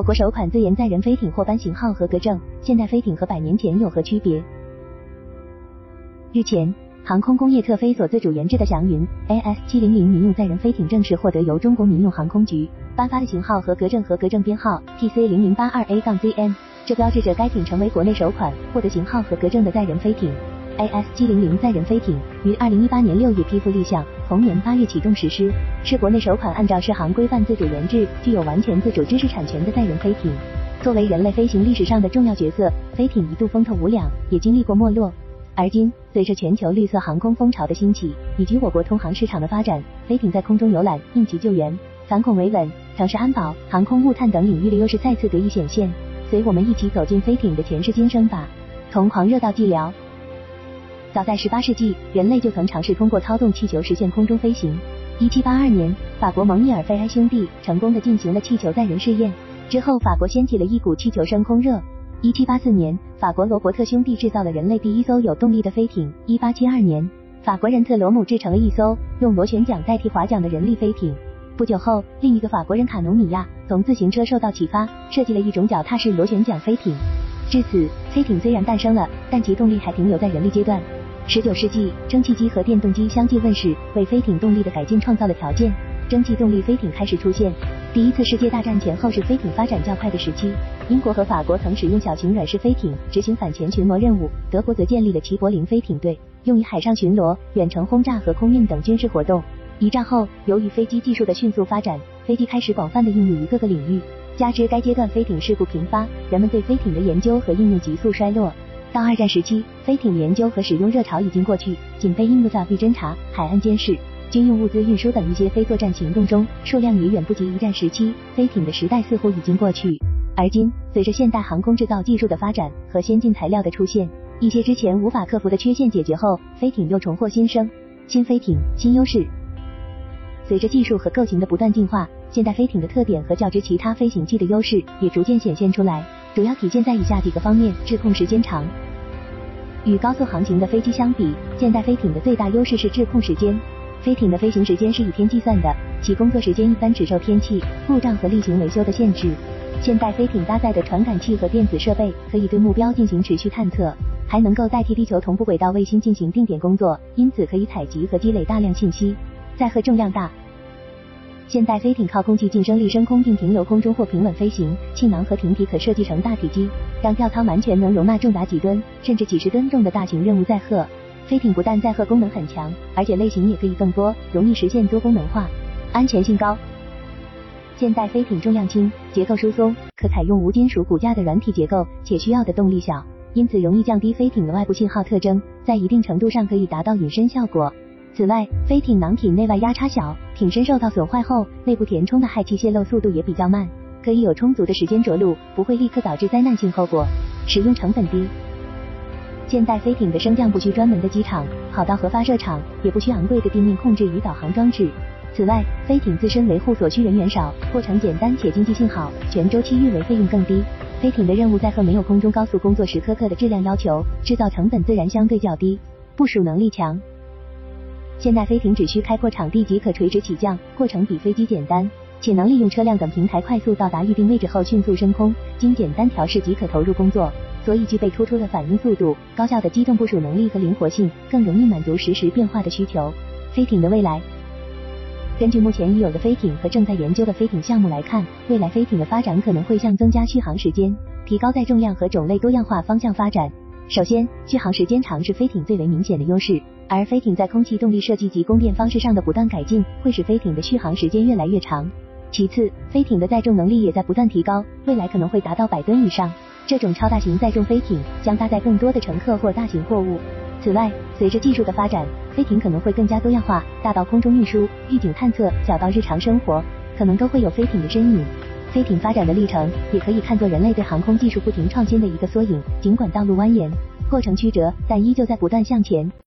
我国首款自研载人飞艇获颁型号合格证，现代飞艇和百年前有何区别？日前，航空工业特飞所自主研制的祥云 AS700 民用载人飞艇正式获得由中国民用航空局颁发的型号合格证，合格证编号 TC0082A-ZM，这标志着该艇成为国内首款获得型号合格证的载人飞艇。AS700 载人飞艇于二零一八年六月批复立项，同年八月启动实施，是国内首款按照适航规范自主研制、具有完全自主知识产权的载人飞艇。作为人类飞行历史上的重要角色，飞艇一度风头无两，也经历过没落。而今，随着全球绿色航空风潮的兴起，以及我国通航市场的发展，飞艇在空中游览、应急救援、反恐维稳、城市安保、航空物探等领域的优势再次得以显现。随我们一起走进飞艇的前世今生吧，从狂热到寂寥。早在18世纪，人类就曾尝试通过操纵气球实现空中飞行。1782年，法国蒙伊尔费埃兄弟成功的进行了气球载人试验，之后法国掀起了一股气球升空热。1784年，法国罗伯特兄弟制造了人类第一艘有动力的飞艇。1872年，法国人特罗姆制成了一艘用螺旋桨代替划桨的人力飞艇。不久后，另一个法国人卡农米亚从自行车受到启发，设计了一种脚踏式螺旋桨飞艇。至此，飞艇虽然诞生了，但其动力还停留在人力阶段。十九世纪，蒸汽机和电动机相继问世，为飞艇动力的改进创造了条件。蒸汽动力飞艇开始出现。第一次世界大战前后是飞艇发展较快的时期。英国和法国曾使用小型软式飞艇执行反潜巡逻任务，德国则建立了齐柏林飞艇队，用于海上巡逻、远程轰炸和空运等军事活动。一战后，由于飞机技术的迅速发展，飞机开始广泛的应用于各个领域。加之该阶段飞艇事故频发，人们对飞艇的研究和应用急速衰落。到二战时期，飞艇研究和使用热潮已经过去，仅被应用在地侦察、海岸监视、军用物资运输等一些非作战行动中，数量也远不及一战时期。飞艇的时代似乎已经过去。而今，随着现代航空制造技术的发展和先进材料的出现，一些之前无法克服的缺陷解决后，飞艇又重获新生。新飞艇，新优势。随着技术和构型的不断进化，现代飞艇的特点和较之其他飞行器的优势也逐渐显现出来。主要体现在以下几个方面：制控时间长。与高速航行的飞机相比，现代飞艇的最大优势是制控时间。飞艇的飞行时间是以天计算的，其工作时间一般只受天气、故障和例行维修的限制。现代飞艇搭载的传感器和电子设备可以对目标进行持续探测，还能够代替地球同步轨道卫星进行定点工作，因此可以采集和积累大量信息。载荷重量大。现代飞艇靠空气进升力升空并停留空中或平稳飞行，气囊和艇体可设计成大体积，让吊舱完全能容纳重达几吨甚至几十吨重的大型任务载荷。飞艇不但载荷功能很强，而且类型也可以更多，容易实现多功能化，安全性高。现代飞艇重量轻，结构疏松，可采用无金属骨架的软体结构，且需要的动力小，因此容易降低飞艇的外部信号特征，在一定程度上可以达到隐身效果。此外，飞艇囊体内外压差小，艇身受到损坏后，内部填充的氦气泄漏速度也比较慢，可以有充足的时间着陆，不会立刻导致灾难性后果，使用成本低。现代飞艇的升降不需专门的机场、跑道和发射场，也不需昂贵的地面控制与导航装置。此外，飞艇自身维护所需人员少，过程简单且经济性好，全周期运维费用更低。飞艇的任务载荷没有空中高速工作时苛刻的质量要求，制造成本自然相对较低，部署能力强。现代飞艇只需开阔场地即可垂直起降，过程比飞机简单，且能利用车辆等平台快速到达预定位置后迅速升空，经简单调试即可投入工作，所以具备突出的反应速度、高效的机动部署能力和灵活性，更容易满足实时变化的需求。飞艇的未来，根据目前已有的飞艇和正在研究的飞艇项目来看，未来飞艇的发展可能会向增加续航时间、提高载重量和种类多样化方向发展。首先，续航时间长是飞艇最为明显的优势。而飞艇在空气动力设计及供电方式上的不断改进，会使飞艇的续航时间越来越长。其次，飞艇的载重能力也在不断提高，未来可能会达到百吨以上。这种超大型载重飞艇将搭载更多的乘客或大型货物。此外，随着技术的发展，飞艇可能会更加多样化，大到空中运输、预警探测，小到日常生活，可能都会有飞艇的身影。飞艇发展的历程，也可以看作人类对航空技术不停创新的一个缩影。尽管道路蜿蜒，过程曲折，但依旧在不断向前。